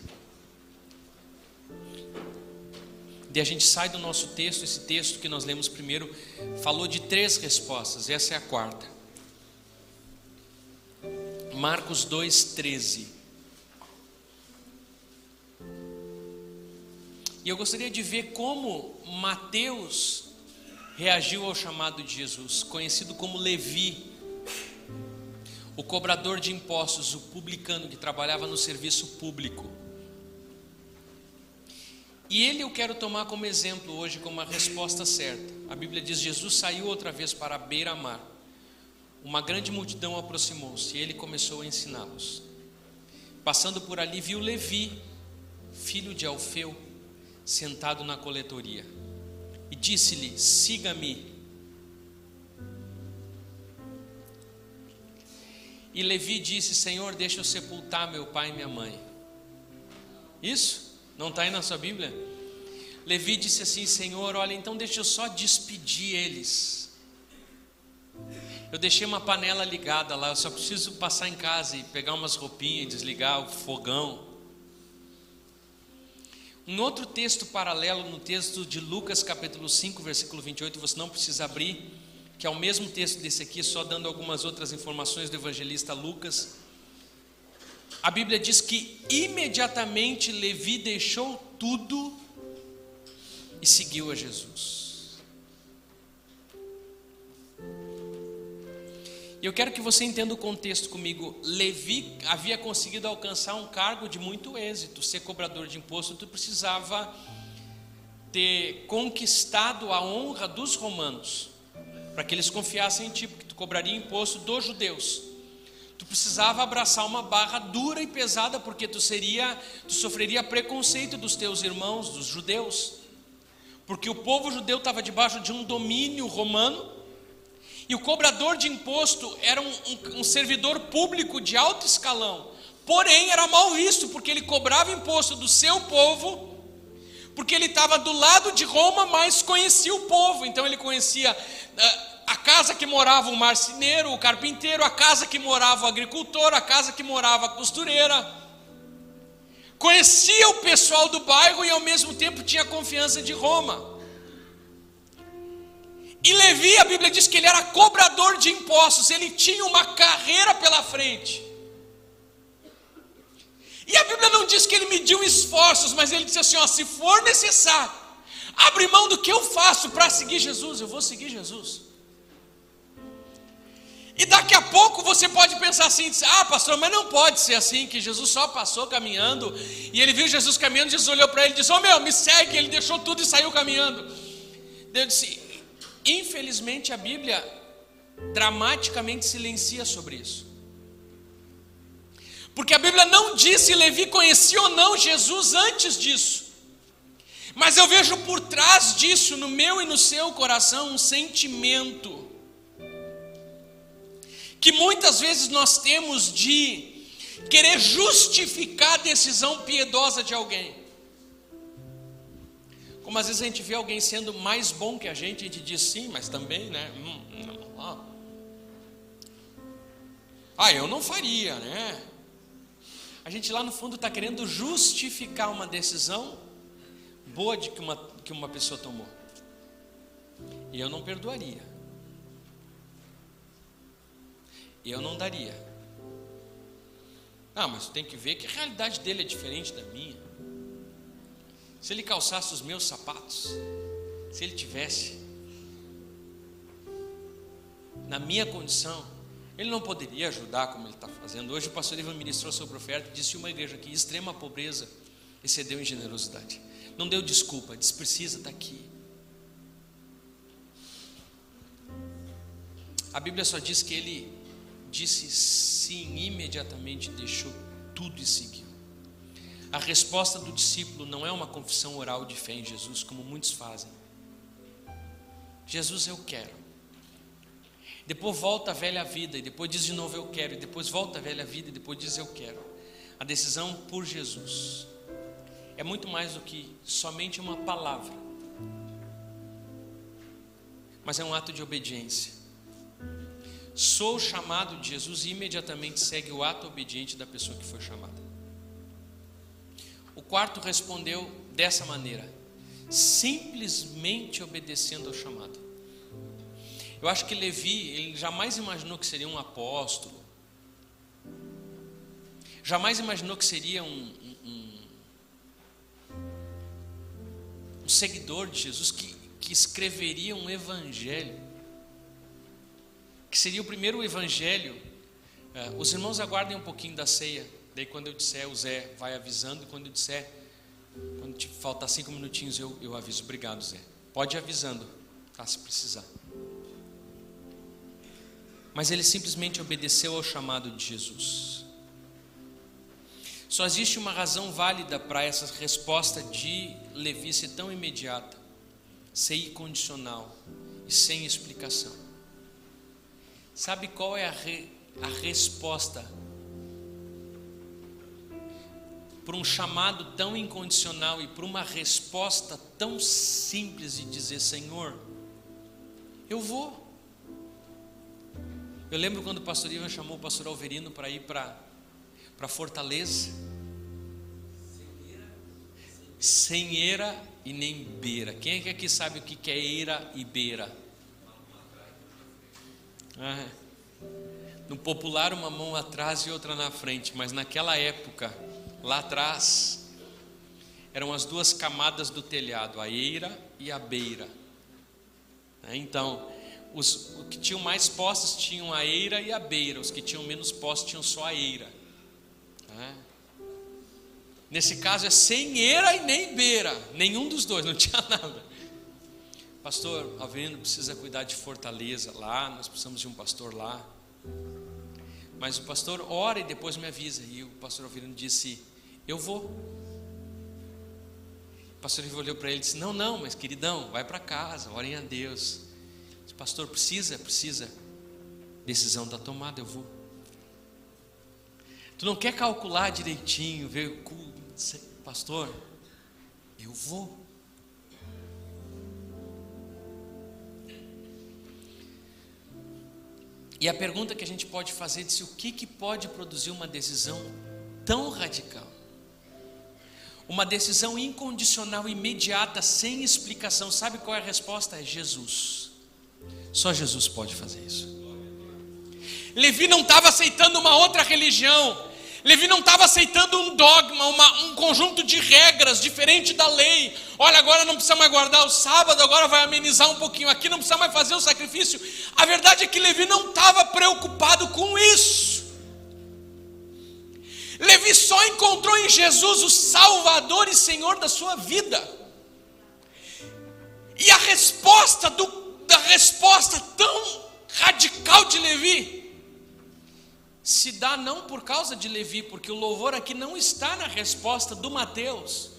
E a gente sai do nosso texto, esse texto que nós lemos primeiro, falou de três respostas, essa é a quarta. Marcos 2, 13. E eu gostaria de ver como Mateus reagiu ao chamado de Jesus, conhecido como Levi. O cobrador de impostos, o publicano que trabalhava no serviço público. E ele eu quero tomar como exemplo hoje, como a resposta certa. A Bíblia diz: Jesus saiu outra vez para a beira-mar. Uma grande multidão aproximou-se e ele começou a ensiná-los. Passando por ali, viu Levi, filho de Alfeu, sentado na coletoria, e disse-lhe: Siga-me. E Levi disse: Senhor, deixa eu sepultar meu pai e minha mãe. Isso? Não está aí na sua Bíblia? Levi disse assim: Senhor, olha, então deixa eu só despedir eles. Eu deixei uma panela ligada lá, eu só preciso passar em casa e pegar umas roupinhas, desligar o fogão. Um outro texto paralelo no texto de Lucas, capítulo 5, versículo 28, você não precisa abrir que é o mesmo texto desse aqui, só dando algumas outras informações do evangelista Lucas. A Bíblia diz que imediatamente Levi deixou tudo e seguiu a Jesus. E eu quero que você entenda o contexto comigo. Levi havia conseguido alcançar um cargo de muito êxito, ser cobrador de imposto, tu precisava ter conquistado a honra dos romanos para que eles confiassem em ti, porque tu cobraria imposto dos judeus. Tu precisava abraçar uma barra dura e pesada, porque tu seria, tu sofreria preconceito dos teus irmãos, dos judeus. Porque o povo judeu estava debaixo de um domínio romano, e o cobrador de imposto era um, um, um servidor público de alto escalão, porém era mal visto, porque ele cobrava imposto do seu povo porque ele estava do lado de Roma, mas conhecia o povo, então ele conhecia uh, a casa que morava o marceneiro, o carpinteiro, a casa que morava o agricultor, a casa que morava a costureira. Conhecia o pessoal do bairro e ao mesmo tempo tinha confiança de Roma. E Levi, a Bíblia diz que ele era cobrador de impostos, ele tinha uma carreira pela frente. E a Bíblia não diz que ele mediu esforços, mas ele disse assim: ó, se for necessário, abre mão do que eu faço para seguir Jesus, eu vou seguir Jesus. E daqui a pouco você pode pensar assim: ah, pastor, mas não pode ser assim, que Jesus só passou caminhando, e ele viu Jesus caminhando, Jesus olhou para ele e disse: Ô oh, meu, me segue. Ele deixou tudo e saiu caminhando. Deus disse: infelizmente a Bíblia dramaticamente silencia sobre isso. Porque a Bíblia não diz se Levi conhecia ou não Jesus antes disso. Mas eu vejo por trás disso, no meu e no seu coração, um sentimento que muitas vezes nós temos de querer justificar a decisão piedosa de alguém. Como às vezes a gente vê alguém sendo mais bom que a gente, a gente diz sim, mas também, né? Hum, não, ah. ah, eu não faria, né? A gente lá no fundo está querendo justificar uma decisão boa de que uma, que uma pessoa tomou. E eu não perdoaria. eu não daria. Ah, mas tem que ver que a realidade dele é diferente da minha. Se ele calçasse os meus sapatos, se ele tivesse na minha condição, ele não poderia ajudar como ele está fazendo. Hoje o pastor Ivan ministrou sobre oferta e disse uma igreja que extrema pobreza excedeu em generosidade. Não deu desculpa, disse precisa estar aqui. A Bíblia só diz que ele disse sim imediatamente, deixou tudo e seguiu. A resposta do discípulo não é uma confissão oral de fé em Jesus, como muitos fazem. Jesus, eu quero. Depois volta a velha vida, e depois diz de novo eu quero, e depois volta a velha vida, e depois diz eu quero. A decisão por Jesus é muito mais do que somente uma palavra, mas é um ato de obediência. Sou chamado de Jesus e imediatamente segue o ato obediente da pessoa que foi chamada. O quarto respondeu dessa maneira, simplesmente obedecendo ao chamado. Eu acho que Levi, ele jamais imaginou que seria um apóstolo, jamais imaginou que seria um, um, um seguidor de Jesus, que, que escreveria um evangelho que seria o primeiro evangelho É, os irmãos aguardem um pouquinho da ceia. Daí quando eu disser, o Zé vai avisando. Quando eu disser, quando faltar cinco minutinhos, eu, eu aviso. Obrigado, Zé. Pode ir avisando, tá? Se precisar. Mas ele simplesmente obedeceu ao chamado de Jesus. Só existe uma razão válida para essa resposta de Levi ser tão imediata, ser incondicional e sem explicação. Sabe qual é a, re, a resposta para um chamado tão incondicional e para uma resposta tão simples de dizer: Senhor, eu vou. Eu lembro quando o pastor Ivan chamou o pastor Alverino para ir para Fortaleza. Sem eira e nem beira. Quem é que aqui sabe o que é eira e beira? Ah, no popular, uma mão atrás e outra na frente, mas naquela época, lá atrás, eram as duas camadas do telhado, a eira e a beira. Né, então, os, que tinham mais postes tinham a eira e a beira, os que tinham menos postes tinham só a eira. Né? Nesse caso é sem eira e nem beira, nenhum dos dois, (laughs) não tinha nada. Pastor Alverino precisa cuidar de Fortaleza lá, nós precisamos de um pastor lá. Mas o pastor ora e depois me avisa. E o pastor Alverino disse: Eu vou. O pastor olhou para ele e disse: Não, não, mas queridão, vai para casa, orem a Deus. Disse, pastor, precisa, precisa. Decisão está tomada, eu vou. Tu não quer calcular direitinho, ver, pastor, eu vou. E a pergunta que a gente pode fazer é se o que, que pode produzir uma decisão tão radical? Uma decisão incondicional, imediata, sem explicação. Sabe qual é a resposta? É Jesus. Só Jesus pode fazer isso. Levi não estava aceitando uma outra religião. Levi não estava aceitando um dogma, uma, um conjunto de regras diferente da lei. Olha, agora não precisa mais guardar o sábado, agora vai amenizar um pouquinho aqui, não precisa mais fazer o sacrifício. A verdade é que Levi não estava preocupado com isso. Levi só encontrou em Jesus o Salvador e Senhor da sua vida. E a resposta do, da resposta tão radical de Levi se dá não por causa de Levi, porque o louvor aqui não está na resposta do Mateus.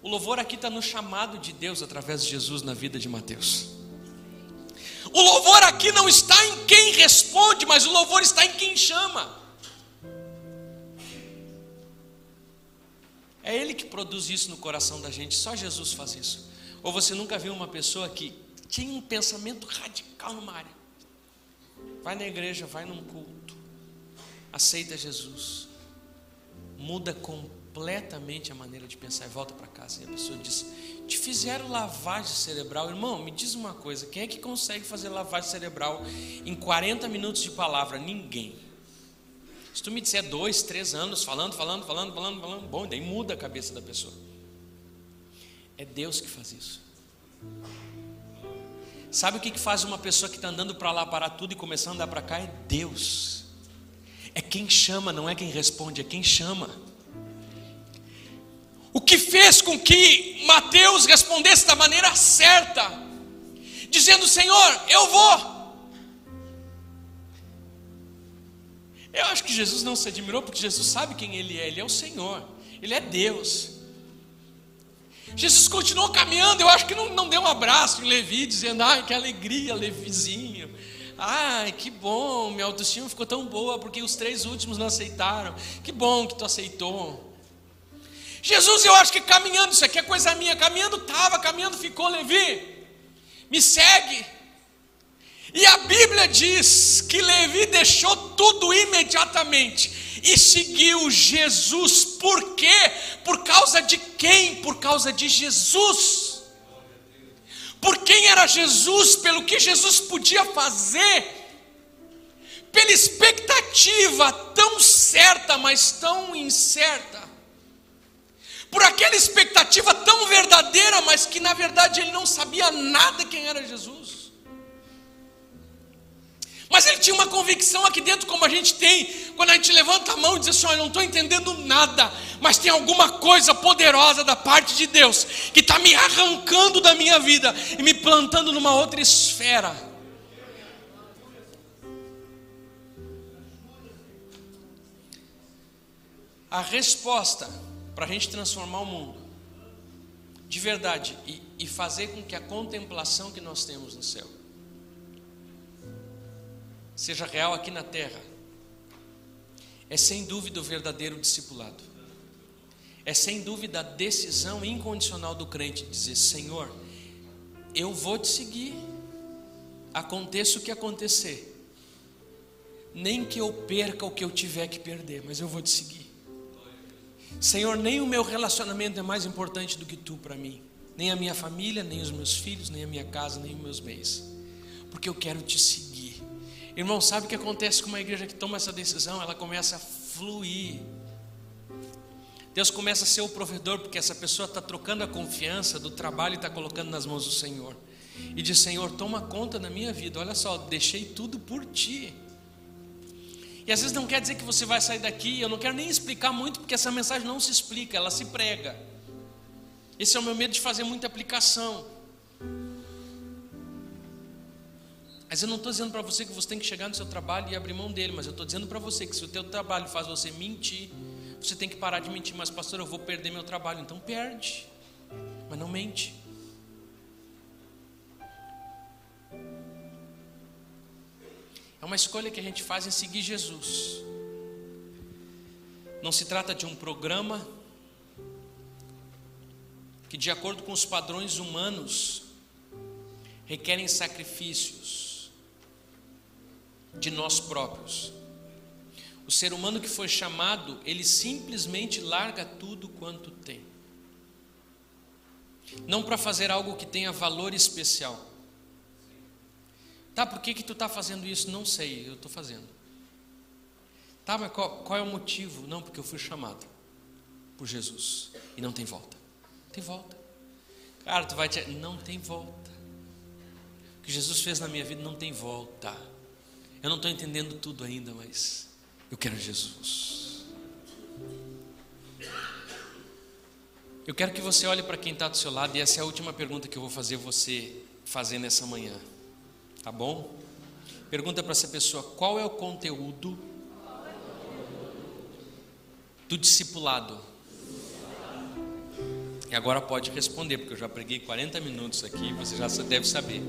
O louvor aqui está no chamado de Deus através de Jesus na vida de Mateus. O louvor aqui não está em quem responde, mas o louvor está em quem chama. É Ele que produz isso no coração da gente, só Jesus faz isso. Ou você nunca viu uma pessoa que tinha um pensamento radical numa área, vai na igreja, vai num culto, aceita Jesus, muda completamente a maneira de pensar e volta para casa. E a pessoa diz: Te fizeram lavagem cerebral. Irmão, me diz uma coisa: quem é que consegue fazer lavagem cerebral em 40 minutos de palavra? Ninguém. Se tu me disser dois, três anos falando, falando, falando, falando, falando, bom, daí muda a cabeça da pessoa. É Deus que faz isso. Sabe o que faz uma pessoa que está andando para lá, para tudo e começando a andar para cá? É Deus. É quem chama, não é quem responde, é quem chama. O que fez com que Mateus respondesse da maneira certa, dizendo: Senhor, eu vou. Eu acho que Jesus não se admirou, porque Jesus sabe quem Ele é, Ele é o Senhor, Ele é Deus. Jesus continuou caminhando, eu acho que não, não deu um abraço em Levi, dizendo: Ai, que alegria, Levizinho. Ai, que bom, minha autoestima ficou tão boa porque os três últimos não aceitaram. Que bom que tu aceitou. Jesus, eu acho que caminhando, isso aqui é coisa minha, caminhando estava, caminhando ficou, Levi. Me segue. E a Bíblia diz que Levi deixou tudo imediatamente e seguiu Jesus. Por quê? Por causa de quem? Por causa de Jesus por quem era Jesus, pelo que Jesus podia fazer, pela expectativa tão certa, mas tão incerta, por aquela expectativa tão verdadeira, mas que na verdade ele não sabia nada quem era Jesus. Mas ele tinha uma convicção aqui dentro, como a gente tem, quando a gente levanta a mão e diz assim: Olha, não estou entendendo nada, mas tem alguma coisa poderosa da parte de Deus que está me arrancando da minha vida e me plantando numa outra esfera. A resposta para a gente transformar o mundo de verdade e, e fazer com que a contemplação que nós temos no céu seja real aqui na terra, é sem dúvida o verdadeiro discipulado. É sem dúvida a decisão incondicional do crente dizer: Senhor, eu vou te seguir, aconteça o que acontecer, nem que eu perca o que eu tiver que perder, mas eu vou te seguir. Senhor, nem o meu relacionamento é mais importante do que tu para mim, nem a minha família, nem os meus filhos, nem a minha casa, nem os meus bens, porque eu quero te seguir. Irmão, sabe o que acontece com uma igreja que toma essa decisão? Ela começa a fluir. Deus começa a ser o provedor, porque essa pessoa está trocando a confiança do trabalho e está colocando nas mãos do Senhor. E diz: Senhor, toma conta da minha vida. Olha só, deixei tudo por ti. E às vezes não quer dizer que você vai sair daqui. Eu não quero nem explicar muito, porque essa mensagem não se explica, ela se prega. Esse é o meu medo de fazer muita aplicação. Mas eu não estou dizendo para você que você tem que chegar no seu trabalho e abrir mão dele, mas eu estou dizendo para você que se o teu trabalho faz você mentir, você tem que parar de mentir. Mas pastor, eu vou perder meu trabalho, então perde, mas não mente. É uma escolha que a gente faz em seguir Jesus. Não se trata de um programa que, de acordo com os padrões humanos, requerem sacrifícios de nós próprios. O ser humano que foi chamado, ele simplesmente larga tudo quanto tem. Não para fazer algo que tenha valor especial. Tá, por que, que tu está fazendo isso? Não sei, eu estou fazendo. Tá, mas qual, qual, é o motivo? Não, porque eu fui chamado por Jesus e não tem volta. Não tem volta. Cara, tu vai te. Não tem volta. O que Jesus fez na minha vida não tem volta. Eu não estou entendendo tudo ainda, mas eu quero Jesus. Eu quero que você olhe para quem está do seu lado, e essa é a última pergunta que eu vou fazer você fazer nessa manhã. Tá bom? Pergunta para essa pessoa: qual é o conteúdo do discipulado? E agora pode responder, porque eu já preguei 40 minutos aqui, você já deve saber.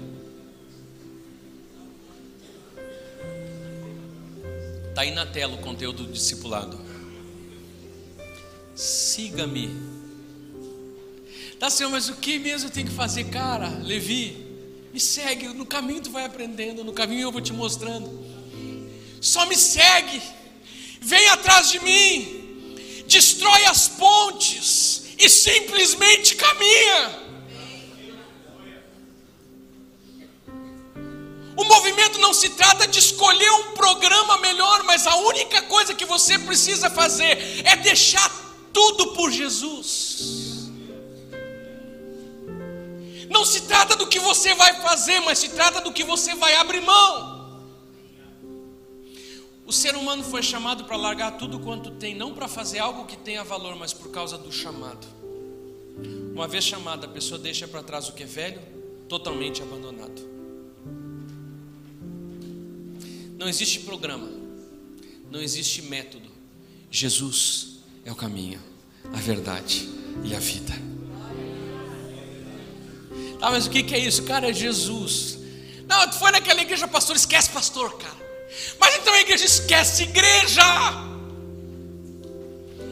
Está aí na tela o conteúdo do discipulado. Siga-me. Tá, Senhor, mas o que mesmo eu tenho que fazer, cara? Levi, me segue. No caminho tu vai aprendendo, no caminho eu vou te mostrando. Só me segue. Vem atrás de mim. Destrói as pontes e simplesmente caminha. O movimento não se trata de escolher um programa melhor, mas a única coisa que você precisa fazer é deixar tudo por Jesus. Não se trata do que você vai fazer, mas se trata do que você vai abrir mão. O ser humano foi chamado para largar tudo quanto tem, não para fazer algo que tenha valor, mas por causa do chamado. Uma vez chamada, a pessoa deixa para trás o que é velho, totalmente abandonado. Não existe programa, não existe método. Jesus é o caminho, a verdade e a vida. Ah, mas o que é isso? Cara, é Jesus. Não, tu foi naquela igreja, pastor, esquece pastor, cara. Mas então a igreja esquece igreja.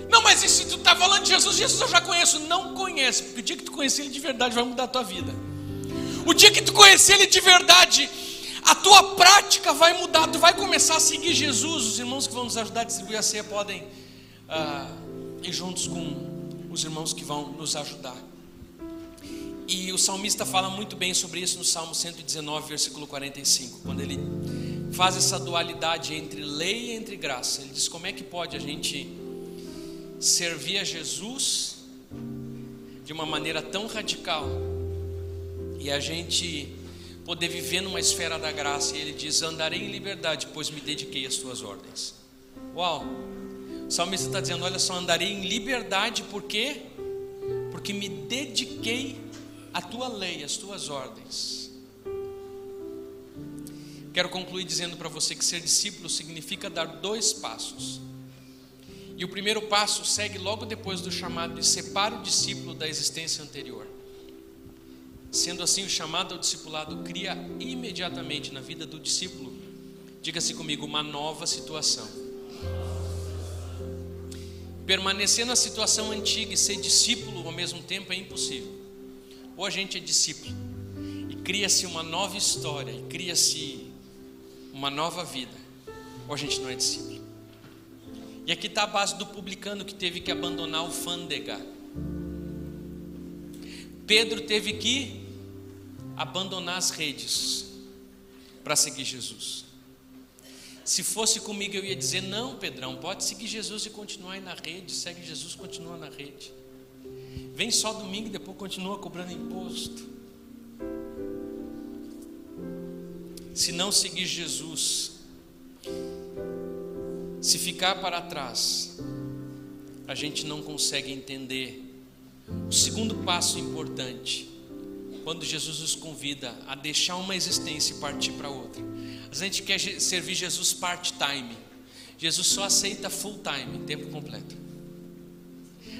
Não, mas e se tu está falando de Jesus, Jesus eu já conheço. Não conhece, porque o dia que tu conhecer ele de verdade vai mudar a tua vida. O dia que tu conhecer ele de verdade, a tua prática vai mudar, tu vai começar a seguir Jesus. Os irmãos que vão nos ajudar a distribuir a ceia podem ah, ir juntos com os irmãos que vão nos ajudar. E o salmista fala muito bem sobre isso no Salmo 119, versículo 45, quando ele faz essa dualidade entre lei e entre graça. Ele diz: como é que pode a gente servir a Jesus de uma maneira tão radical e a gente poder viver numa esfera da graça. E ele diz: Andarei em liberdade, pois me dediquei às tuas ordens. Uau! O salmista está dizendo: Olha só, andarei em liberdade, por quê? Porque me dediquei à tua lei, às tuas ordens. Quero concluir dizendo para você que ser discípulo significa dar dois passos. E o primeiro passo segue logo depois do chamado de separa o discípulo da existência anterior. Sendo assim, o chamado ao discipulado cria imediatamente na vida do discípulo, diga-se comigo, uma nova situação. Permanecer na situação antiga e ser discípulo ao mesmo tempo é impossível. Ou a gente é discípulo e cria-se uma nova história, e cria-se uma nova vida, ou a gente não é discípulo. E aqui está a base do publicano que teve que abandonar o fândega. Pedro teve que abandonar as redes para seguir Jesus. Se fosse comigo, eu ia dizer: Não, Pedrão, pode seguir Jesus e continuar aí na rede. Segue Jesus, continua na rede. Vem só domingo e depois continua cobrando imposto. Se não seguir Jesus, se ficar para trás, a gente não consegue entender o segundo passo importante, quando Jesus nos convida a deixar uma existência e partir para outra. A gente quer servir Jesus part-time. Jesus só aceita full-time, tempo completo.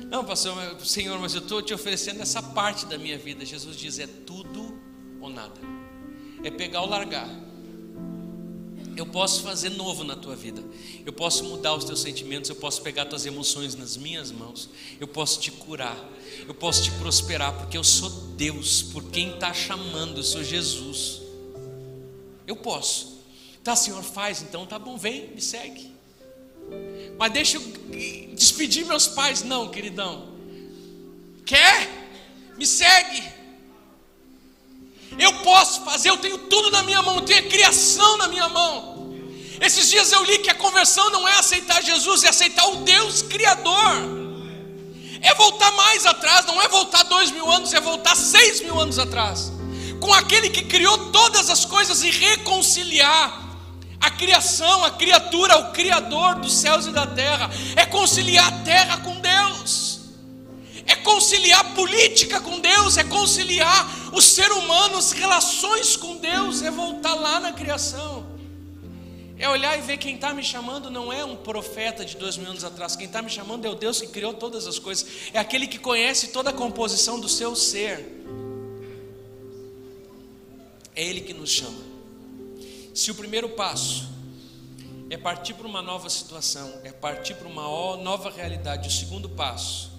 Não, pastor, Senhor, mas eu estou te oferecendo essa parte da minha vida. Jesus diz: é tudo ou nada. É pegar ou largar. Eu posso fazer novo na tua vida. Eu posso mudar os teus sentimentos. Eu posso pegar tuas emoções nas minhas mãos. Eu posso te curar. Eu posso te prosperar, porque eu sou Deus. Por quem está chamando, eu sou Jesus. Eu posso. Tá, Senhor, faz então. Tá bom, vem, me segue. Mas deixa eu despedir meus pais. Não, queridão. Quer? Me segue. Eu posso fazer, eu tenho tudo na minha mão, eu tenho a criação na minha mão. Esses dias eu li que a conversão não é aceitar Jesus, é aceitar o Deus Criador. É voltar mais atrás, não é voltar dois mil anos, é voltar seis mil anos atrás. Com aquele que criou todas as coisas e reconciliar a criação, a criatura, o Criador dos céus e da terra. É conciliar a terra com Deus é conciliar política com Deus, é conciliar o ser humano, as relações com Deus, é voltar lá na criação. É olhar e ver quem está me chamando não é um profeta de dois mil anos atrás, quem está me chamando é o Deus que criou todas as coisas, é aquele que conhece toda a composição do seu ser. É Ele que nos chama. Se o primeiro passo é partir para uma nova situação, é partir para uma nova realidade, o segundo passo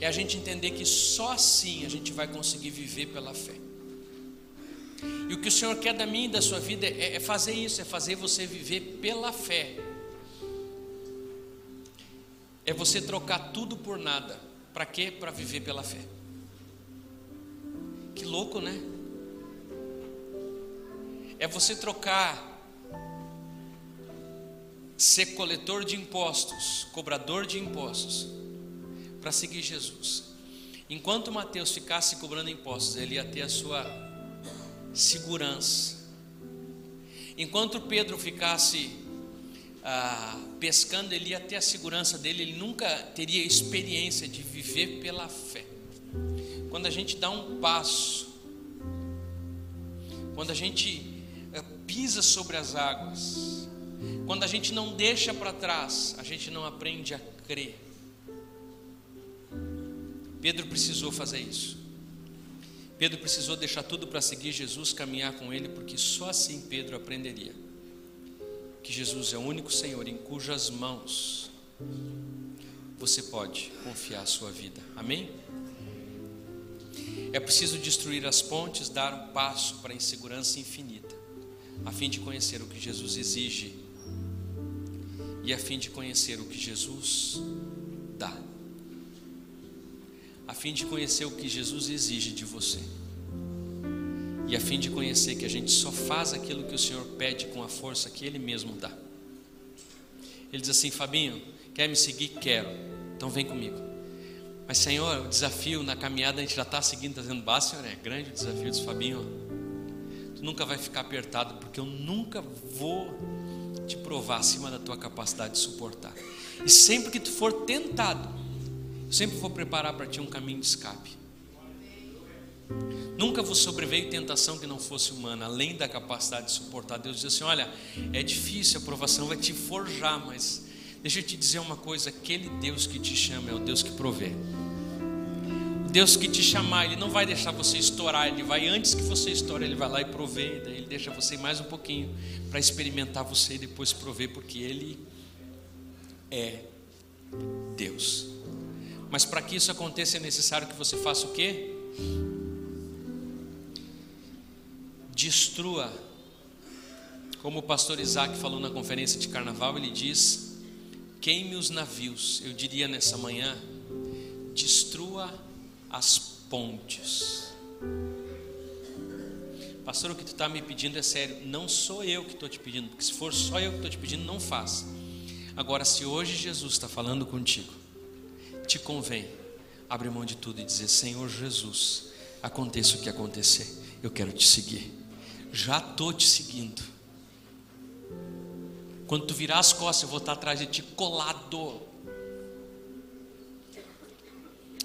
é a gente entender que só assim a gente vai conseguir viver pela fé. E o que o Senhor quer da minha e da sua vida é, é fazer isso, é fazer você viver pela fé. É você trocar tudo por nada. Para quê? Para viver pela fé. Que louco, né? É você trocar ser coletor de impostos, cobrador de impostos, para seguir Jesus. Enquanto Mateus ficasse cobrando impostos, ele ia ter a sua segurança. Enquanto Pedro ficasse ah, pescando, ele ia ter a segurança dele, ele nunca teria experiência de viver pela fé. Quando a gente dá um passo, quando a gente ah, pisa sobre as águas, quando a gente não deixa para trás, a gente não aprende a crer. Pedro precisou fazer isso. Pedro precisou deixar tudo para seguir Jesus, caminhar com Ele, porque só assim Pedro aprenderia que Jesus é o único Senhor em cujas mãos você pode confiar a sua vida. Amém? É preciso destruir as pontes, dar um passo para a insegurança infinita, a fim de conhecer o que Jesus exige e a fim de conhecer o que Jesus dá a fim de conhecer o que Jesus exige de você. E a fim de conhecer que a gente só faz aquilo que o Senhor pede com a força que Ele mesmo dá. Ele diz assim: Fabinho, quer me seguir? Quero. Então vem comigo. Mas, Senhor, o desafio na caminhada a gente já está seguindo, está dizendo, bah, Senhor, é grande o desafio dos Fabinho. Tu nunca vai ficar apertado, porque eu nunca vou te provar acima da tua capacidade de suportar. E sempre que tu for tentado, sempre vou preparar para ti um caminho de escape. Nunca vos sobreveio tentação que não fosse humana, além da capacidade de suportar. Deus diz assim: olha, é difícil, a provação vai te forjar, mas deixa eu te dizer uma coisa: aquele Deus que te chama é o Deus que provê. O Deus que te chamar, Ele não vai deixar você estourar, Ele vai antes que você estoure, Ele vai lá e provê, daí Ele deixa você mais um pouquinho para experimentar você e depois prover, porque Ele é Deus. Mas para que isso aconteça é necessário que você faça o quê? Destrua. Como o pastor Isaac falou na conferência de carnaval, ele diz: queime os navios. Eu diria nessa manhã: destrua as pontes. Pastor, o que tu está me pedindo é sério. Não sou eu que estou te pedindo, porque se for só eu que estou te pedindo, não faça. Agora, se hoje Jesus está falando contigo, te convém abrir mão de tudo e dizer: Senhor Jesus, aconteça o que acontecer, eu quero te seguir. Já estou te seguindo. Quando tu virar as costas, eu vou estar atrás de ti colado.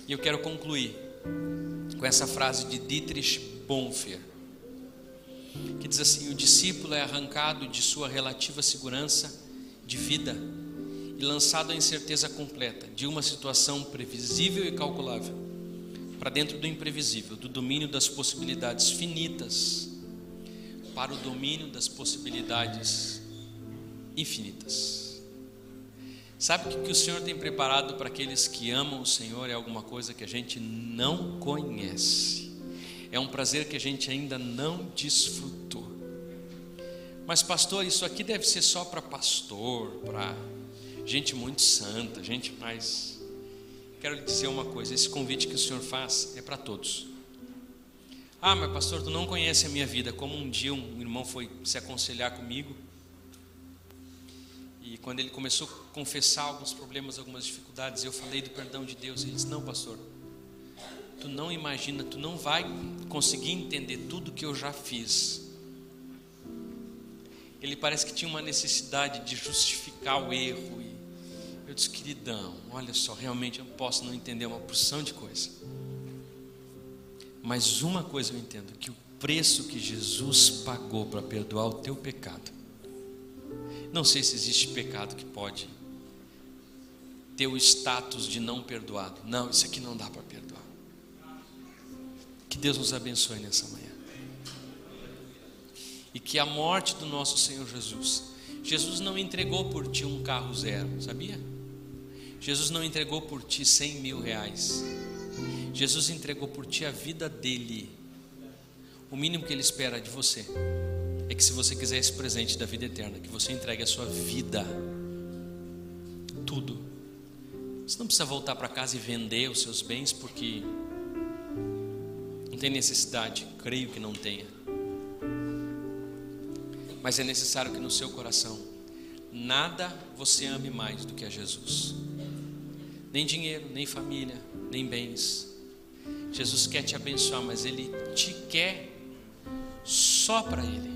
E eu quero concluir com essa frase de Dietrich Bonhoeffer, que diz assim: O discípulo é arrancado de sua relativa segurança de vida lançado à incerteza completa de uma situação previsível e calculável para dentro do imprevisível, do domínio das possibilidades finitas para o domínio das possibilidades infinitas. Sabe o que o Senhor tem preparado para aqueles que amam o Senhor? É alguma coisa que a gente não conhece, é um prazer que a gente ainda não desfrutou. Mas, pastor, isso aqui deve ser só para pastor, para gente muito santa, gente mais. Quero lhe dizer uma coisa: esse convite que o Senhor faz é para todos. Ah, mas pastor, tu não conhece a minha vida. Como um dia um irmão foi se aconselhar comigo, e quando ele começou a confessar alguns problemas, algumas dificuldades, eu falei do perdão de Deus. Ele disse: Não, pastor, tu não imagina, tu não vai conseguir entender tudo que eu já fiz. Ele parece que tinha uma necessidade de justificar o erro. Eu disse: Queridão, olha só, realmente eu posso não entender uma porção de coisa. Mas uma coisa eu entendo: que o preço que Jesus pagou para perdoar o teu pecado. Não sei se existe pecado que pode ter o status de não perdoado. Não, isso aqui não dá para perdoar. Que Deus nos abençoe nessa manhã. E que a morte do nosso Senhor Jesus, Jesus não entregou por ti um carro zero, sabia? Jesus não entregou por ti cem mil reais. Jesus entregou por ti a vida dele. O mínimo que ele espera de você é que se você quiser esse presente da vida eterna, que você entregue a sua vida, tudo. Você não precisa voltar para casa e vender os seus bens porque não tem necessidade, creio que não tenha. Mas é necessário que no seu coração nada você ame mais do que a Jesus nem dinheiro, nem família, nem bens. Jesus quer te abençoar, mas Ele te quer só para Ele.